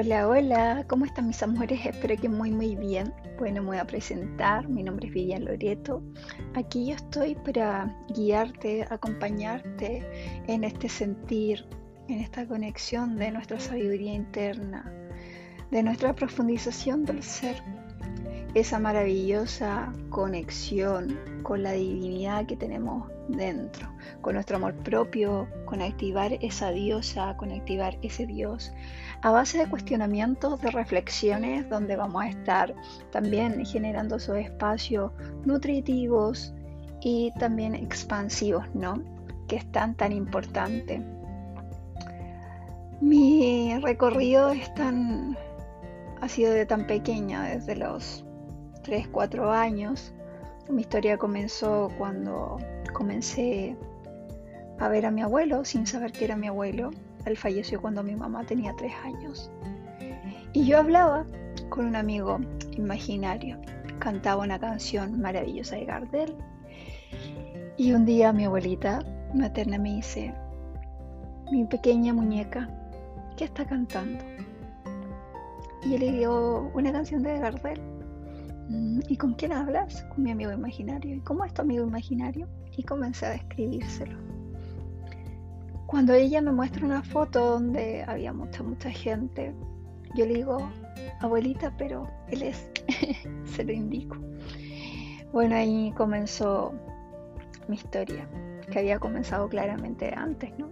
Hola, hola, ¿cómo están mis amores? Espero que muy muy bien. Bueno, me voy a presentar, mi nombre es Vivian Loreto. Aquí yo estoy para guiarte, acompañarte en este sentir, en esta conexión de nuestra sabiduría interna, de nuestra profundización del ser, esa maravillosa conexión con la divinidad que tenemos dentro, con nuestro amor propio, con activar esa diosa, con activar ese Dios, a base de cuestionamientos, de reflexiones, donde vamos a estar también generando esos espacios nutritivos y también expansivos, ¿no? Que es tan, tan importante. Mi recorrido es tan, ha sido de tan pequeña, desde los 3, 4 años. Mi historia comenzó cuando comencé a ver a mi abuelo sin saber que era mi abuelo. Él falleció cuando mi mamá tenía tres años. Y yo hablaba con un amigo imaginario. Cantaba una canción maravillosa de Gardel. Y un día mi abuelita materna me dice, mi pequeña muñeca, ¿qué está cantando? Y le digo, una canción de Gardel. Mm, ¿Y con quién hablas? Con mi amigo imaginario. ¿Y cómo es tu amigo imaginario? Y comencé a describírselo. Cuando ella me muestra una foto donde había mucha, mucha gente, yo le digo, abuelita, pero él es, se lo indico. Bueno, ahí comenzó mi historia, que había comenzado claramente antes, ¿no?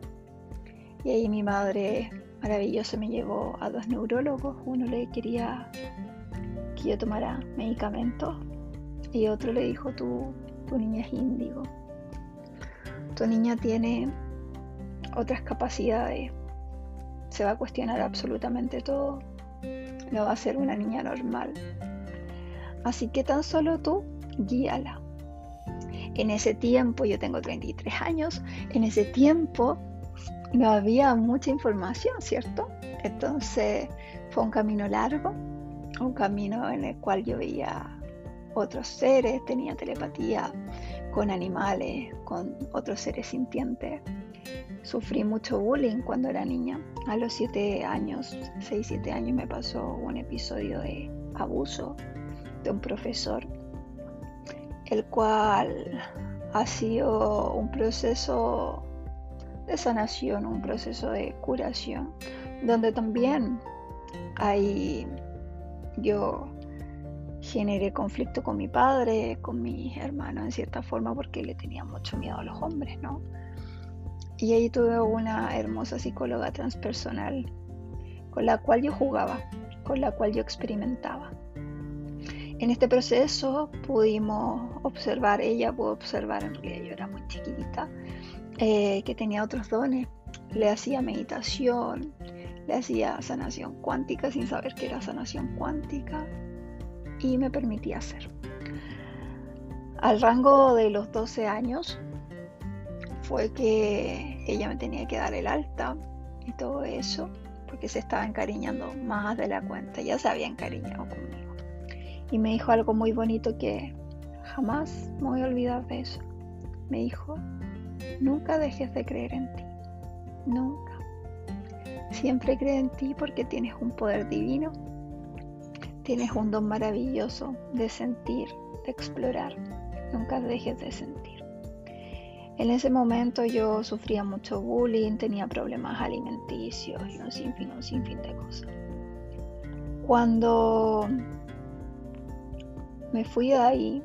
Y ahí mi madre maravillosa me llevó a dos neurólogos. Uno le quería que yo tomara medicamentos y otro le dijo, tu, tu niña es índigo. Tu niña tiene otras capacidades, se va a cuestionar absolutamente todo, no va a ser una niña normal. Así que tan solo tú guíala. En ese tiempo, yo tengo 33 años, en ese tiempo no había mucha información, ¿cierto? Entonces fue un camino largo, un camino en el cual yo veía otros seres, tenía telepatía con animales, con otros seres sintientes. Sufrí mucho bullying cuando era niña. A los 7 años, 6, 7 años me pasó un episodio de abuso de un profesor, el cual ha sido un proceso de sanación, un proceso de curación, donde también hay yo generé conflicto con mi padre, con mi hermano en cierta forma, porque le tenía mucho miedo a los hombres, ¿no? Y ahí tuve una hermosa psicóloga transpersonal con la cual yo jugaba, con la cual yo experimentaba. En este proceso pudimos observar, ella pudo observar, en realidad yo era muy chiquitita, eh, que tenía otros dones. Le hacía meditación, le hacía sanación cuántica sin saber que era sanación cuántica y me permitía hacer. Al rango de los 12 años fue que ella me tenía que dar el alta y todo eso, porque se estaba encariñando más de la cuenta, ya se había encariñado conmigo. Y me dijo algo muy bonito que jamás me voy a olvidar de eso. Me dijo, nunca dejes de creer en ti, nunca. Siempre cree en ti porque tienes un poder divino, tienes un don maravilloso de sentir, de explorar. Nunca dejes de sentir. En ese momento yo sufría mucho bullying, tenía problemas alimenticios y un sinfín, un sinfín de cosas. Cuando me fui de ahí,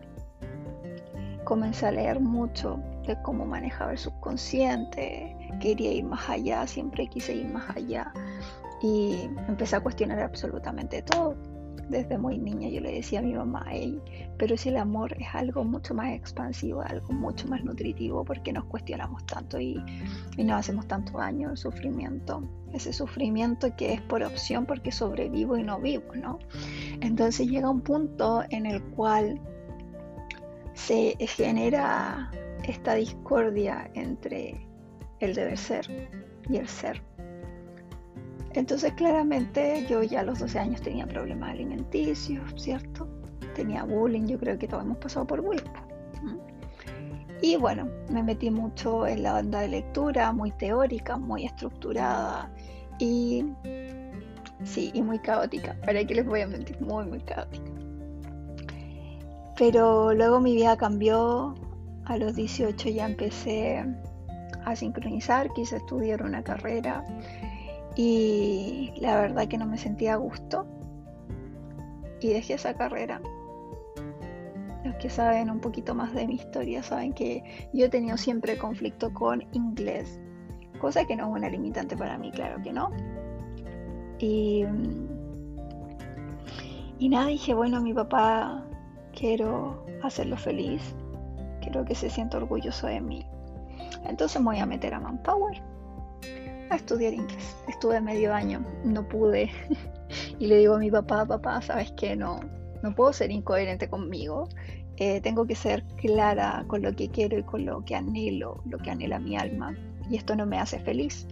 comencé a leer mucho de cómo manejaba el subconsciente, quería ir más allá, siempre quise ir más allá. Y empecé a cuestionar absolutamente todo. Desde muy niña yo le decía a mi mamá, pero si el amor es algo mucho más expansivo, algo mucho más nutritivo, porque nos cuestionamos tanto y, y nos hacemos tanto daño, el sufrimiento, ese sufrimiento que es por opción porque sobrevivo y no vivo, ¿no? Entonces llega un punto en el cual se genera esta discordia entre el deber ser y el ser. Entonces claramente yo ya a los 12 años tenía problemas alimenticios, ¿cierto? Tenía bullying, yo creo que todos hemos pasado por bullying. Y bueno, me metí mucho en la banda de lectura, muy teórica, muy estructurada. Y Sí, y muy caótica. ¿Para qué les voy a mentir? Muy, muy caótica. Pero luego mi vida cambió. A los 18 ya empecé a sincronizar, quise estudiar una carrera y la verdad que no me sentía a gusto y dejé esa carrera. Los que saben un poquito más de mi historia saben que yo he tenido siempre conflicto con inglés, cosa que no es una limitante para mí, claro que no. Y, nada, dije, bueno, mi papá quiero hacerlo feliz, quiero que se sienta orgulloso de mí. Entonces me voy a meter a Manpower a estudiar inglés. Estuve medio año, no pude. y le digo a mi papá, papá, ¿sabes qué? No, no puedo ser incoherente conmigo. Eh, tengo que ser clara con lo que quiero y con lo que anhelo, lo que anhela mi alma. Y esto no me hace feliz.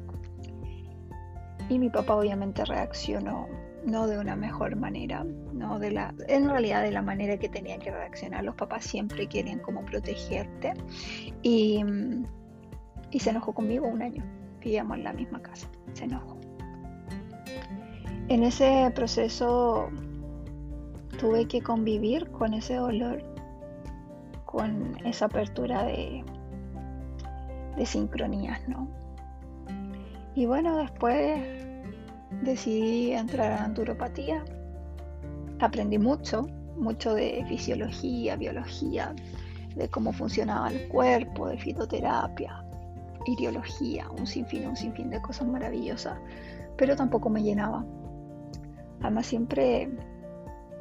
Y mi papá obviamente reaccionó no de una mejor manera, no de la, en realidad de la manera que tenía que reaccionar. Los papás siempre quieren como protegerte y, y se enojó conmigo un año. Vivíamos en la misma casa, se enojó. En ese proceso tuve que convivir con ese dolor, con esa apertura de, de sincronías, ¿no? Y bueno, después decidí entrar a naturopatía. Aprendí mucho, mucho de fisiología, biología, de cómo funcionaba el cuerpo, de fitoterapia, ideología, un sinfín, un sinfín de cosas maravillosas, pero tampoco me llenaba. Además siempre,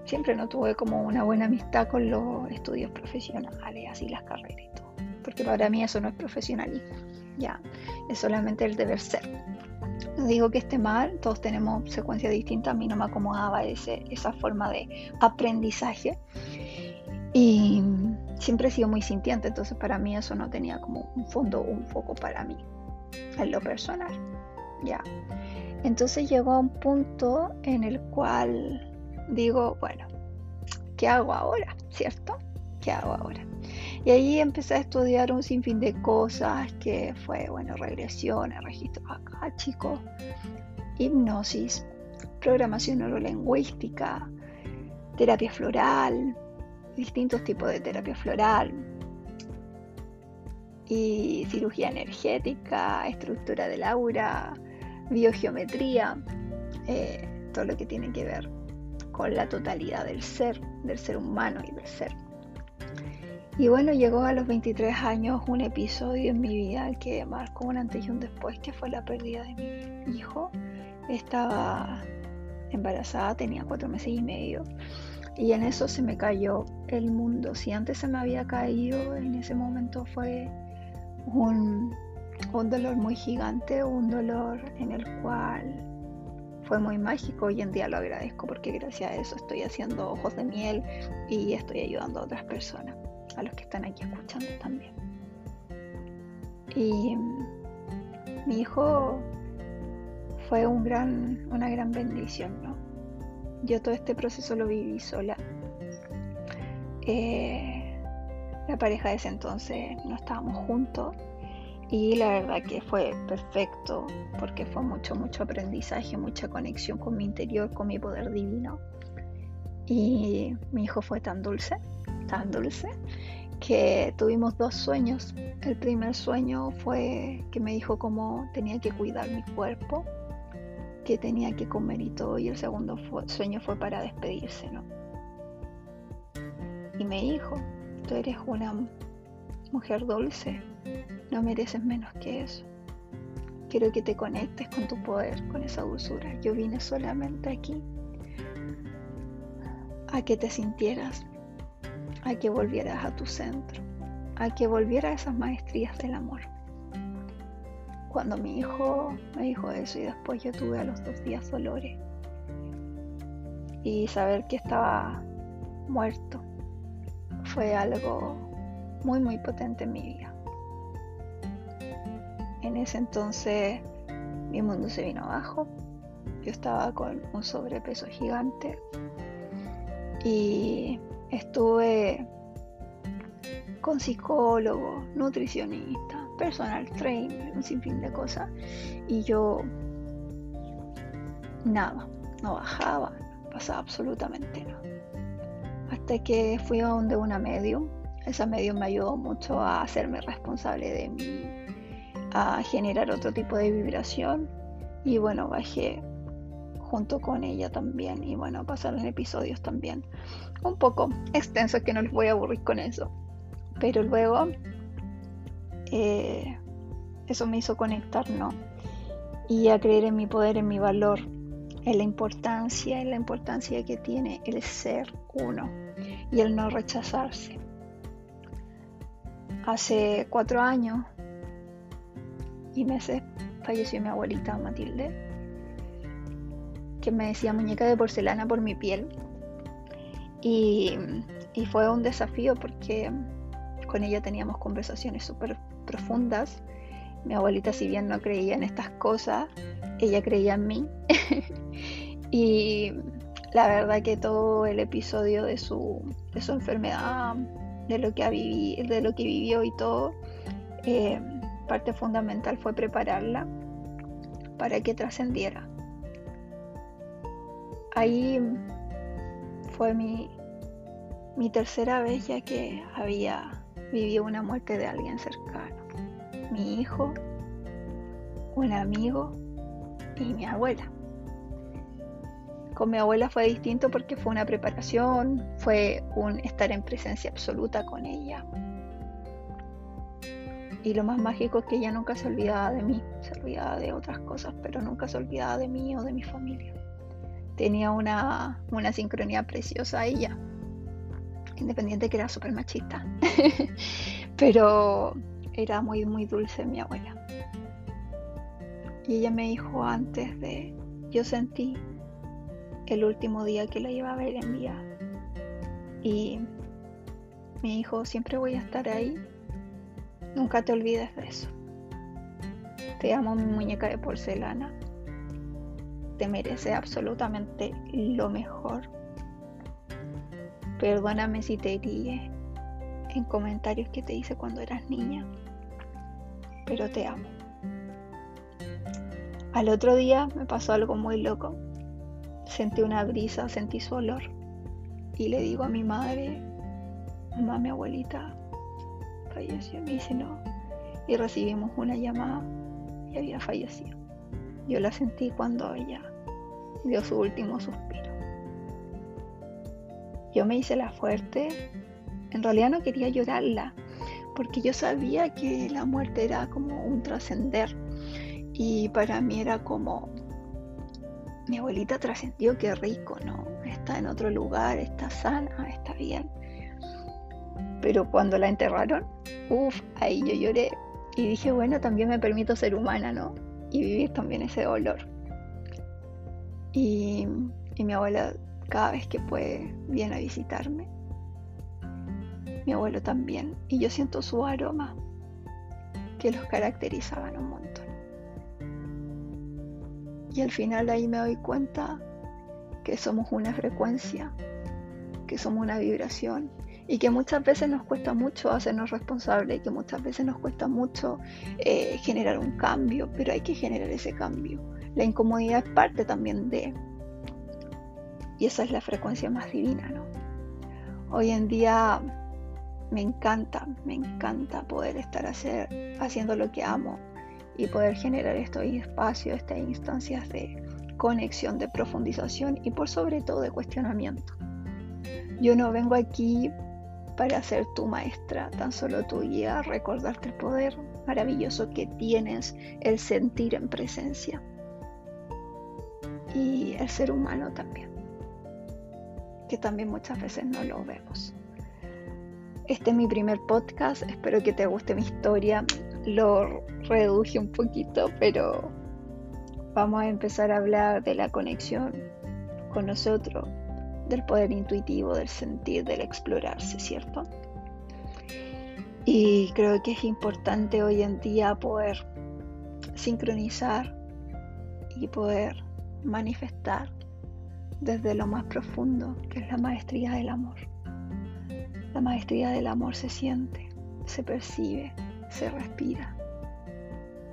siempre no tuve como una buena amistad con los estudios profesionales, así las carreras y todo, porque para mí eso no es profesionalismo, ya, es solamente el deber ser. No digo que esté mal, todos tenemos secuencias distintas, a mí no me acomodaba ese, esa forma de aprendizaje. Y siempre he sido muy sintiente, entonces para mí eso no tenía como un fondo, un foco para mí, en lo personal. Ya. Entonces llegó a un punto en el cual digo, bueno, ¿qué hago ahora? ¿Cierto? ¿Qué hago ahora? Y ahí empecé a estudiar un sinfín de cosas que fue, bueno, regresiones, registros acá, chicos, hipnosis, programación neurolingüística, terapia floral, distintos tipos de terapia floral y cirugía energética, estructura del aura, biogeometría, eh, todo lo que tiene que ver con la totalidad del ser, del ser humano y del ser. Y bueno, llegó a los 23 años un episodio en mi vida que marcó un antes y un después, que fue la pérdida de mi hijo. Estaba embarazada, tenía cuatro meses y medio. Y en eso se me cayó el mundo. Si antes se me había caído, en ese momento fue un, dolor muy gigante, un dolor en el cual fue muy mágico. Hoy en día lo agradezco porque gracias a eso estoy haciendo ojos de miel y estoy ayudando a otras personas, a los que están aquí escuchando también. Y mi hijo fue un gran, una gran bendición. Yo todo este proceso lo viví sola. Eh, la pareja de ese entonces no estábamos juntos y la verdad que fue perfecto porque fue mucho, mucho aprendizaje, mucha conexión con mi interior, con mi poder divino. Y mi hijo fue tan dulce, tan dulce, que tuvimos dos sueños. El primer sueño fue que me dijo cómo tenía que cuidar mi cuerpo que tenía que comer y todo, y el segundo sueño fue para despedirse, ¿no? Y me dijo, tú eres una mujer dulce, no mereces menos que eso. Quiero que te conectes con tu poder, con esa dulzura. Yo vine solamente aquí a que te sintieras, a que volvieras a tu centro, a que volvieras a esas maestrías del amor cuando mi hijo me dijo eso y después yo tuve a los dos días dolores. Y saber que estaba muerto fue algo muy muy potente en mi vida. En ese entonces mi mundo se vino abajo. Yo estaba con un sobrepeso gigante y estuve con psicólogo, nutricionista, personal trainer, un sinfín de cosas. Y yo, nada, no bajaba, pasaba absolutamente nada. Hasta que fui a donde una medium. Esa medium me ayudó mucho a hacerme responsable de mí, a generar otro tipo de vibración. Y bueno, bajé junto con ella también. Y bueno, pasaron episodios también un poco extensos que no les voy a aburrir con eso. Pero luego eh, eso me hizo conectar. Y a creer en mi poder, en mi valor, en la importancia, en la importancia que tiene el ser uno y el no rechazarse. Hace cuatro años y meses falleció mi abuelita Matilde, que me decía muñeca de porcelana por mi piel. Y, y fue un desafío porque con ella teníamos conversaciones súper profundas. Mi abuelita, si bien no creía en estas cosas, ella creía en mí. y la verdad que todo el episodio de su, de su enfermedad, de lo que, de lo que vivió y todo, eh, parte fundamental fue prepararla para que trascendiera. Ahí fue mi, mi tercera vez ya que había vivió una muerte de alguien cercano. Mi hijo, un amigo y mi abuela. Con mi abuela fue distinto porque fue una preparación, fue un estar en presencia absoluta con ella. Y lo más mágico es que ella nunca se olvidaba de mí, se olvidaba de otras cosas, pero nunca se olvidaba de mí o de mi familia. Tenía una, una sincronía preciosa ella independiente que era súper machista. Pero era muy, muy dulce mi abuela. Y ella me dijo antes de, yo sentí el último día que la iba a ver en vida. Y me dijo, siempre voy a estar ahí. Nunca te olvides de eso. Te amo mi muñeca de porcelana. Te merece absolutamente lo mejor Perdóname si te herí en comentarios que te hice cuando eras niña, pero te amo. Al otro día me pasó algo muy loco. Sentí una brisa, sentí su olor. Y le digo a mi madre, mamá, mi abuelita falleció. Me dice no. Y recibimos una llamada y había fallecido. Yo la sentí cuando ella dio su último suspiro. Yo me hice la fuerte. En realidad no quería llorarla, porque yo sabía que la muerte era como un trascender. Y para mí era como, mi abuelita trascendió, qué rico, ¿no? Está en otro lugar, está sana, está bien. Pero cuando la enterraron, uff, ahí yo lloré. Y dije, bueno, también me permito ser humana, ¿no? Y vivir también ese dolor. Y, y mi abuela cada vez que puede viene a visitarme. Mi abuelo también. Y yo siento su aroma que los caracterizaban un montón. Y al final ahí me doy cuenta que somos una frecuencia, que somos una vibración y que muchas veces nos cuesta mucho hacernos responsables y que muchas veces nos cuesta mucho eh, generar un cambio, pero hay que generar ese cambio. La incomodidad es parte también de, y esa es la frecuencia más divina, ¿no? Hoy en día me encanta, me encanta poder estar hacer, haciendo lo que amo y poder generar estos espacios, estas instancias de conexión, de profundización y por sobre todo de cuestionamiento. Yo no vengo aquí para ser tu maestra, tan solo tu guía, recordarte el poder maravilloso que tienes, el sentir en presencia y el ser humano también que también muchas veces no lo vemos. Este es mi primer podcast, espero que te guste mi historia. Lo reduje un poquito, pero vamos a empezar a hablar de la conexión con nosotros, del poder intuitivo, del sentir, del explorarse, ¿cierto? Y creo que es importante hoy en día poder sincronizar y poder manifestar desde lo más profundo, que es la maestría del amor. La maestría del amor se siente, se percibe, se respira.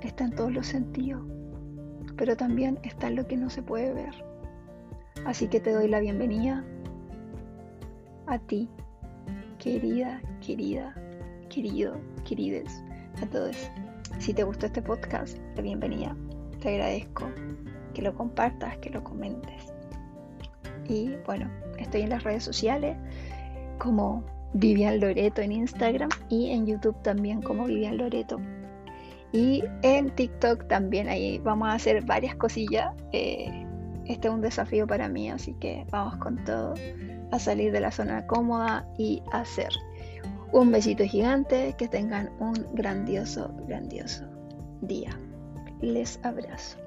Está en todos los sentidos, pero también está en lo que no se puede ver. Así que te doy la bienvenida a ti, querida, querida, querido, querides, a todos. Si te gustó este podcast, la bienvenida. Te agradezco que lo compartas, que lo comentes. Y bueno, estoy en las redes sociales como Vivian Loreto en Instagram y en YouTube también como Vivian Loreto. Y en TikTok también ahí vamos a hacer varias cosillas. Eh, este es un desafío para mí, así que vamos con todo a salir de la zona cómoda y hacer. Un besito gigante, que tengan un grandioso, grandioso día. Les abrazo.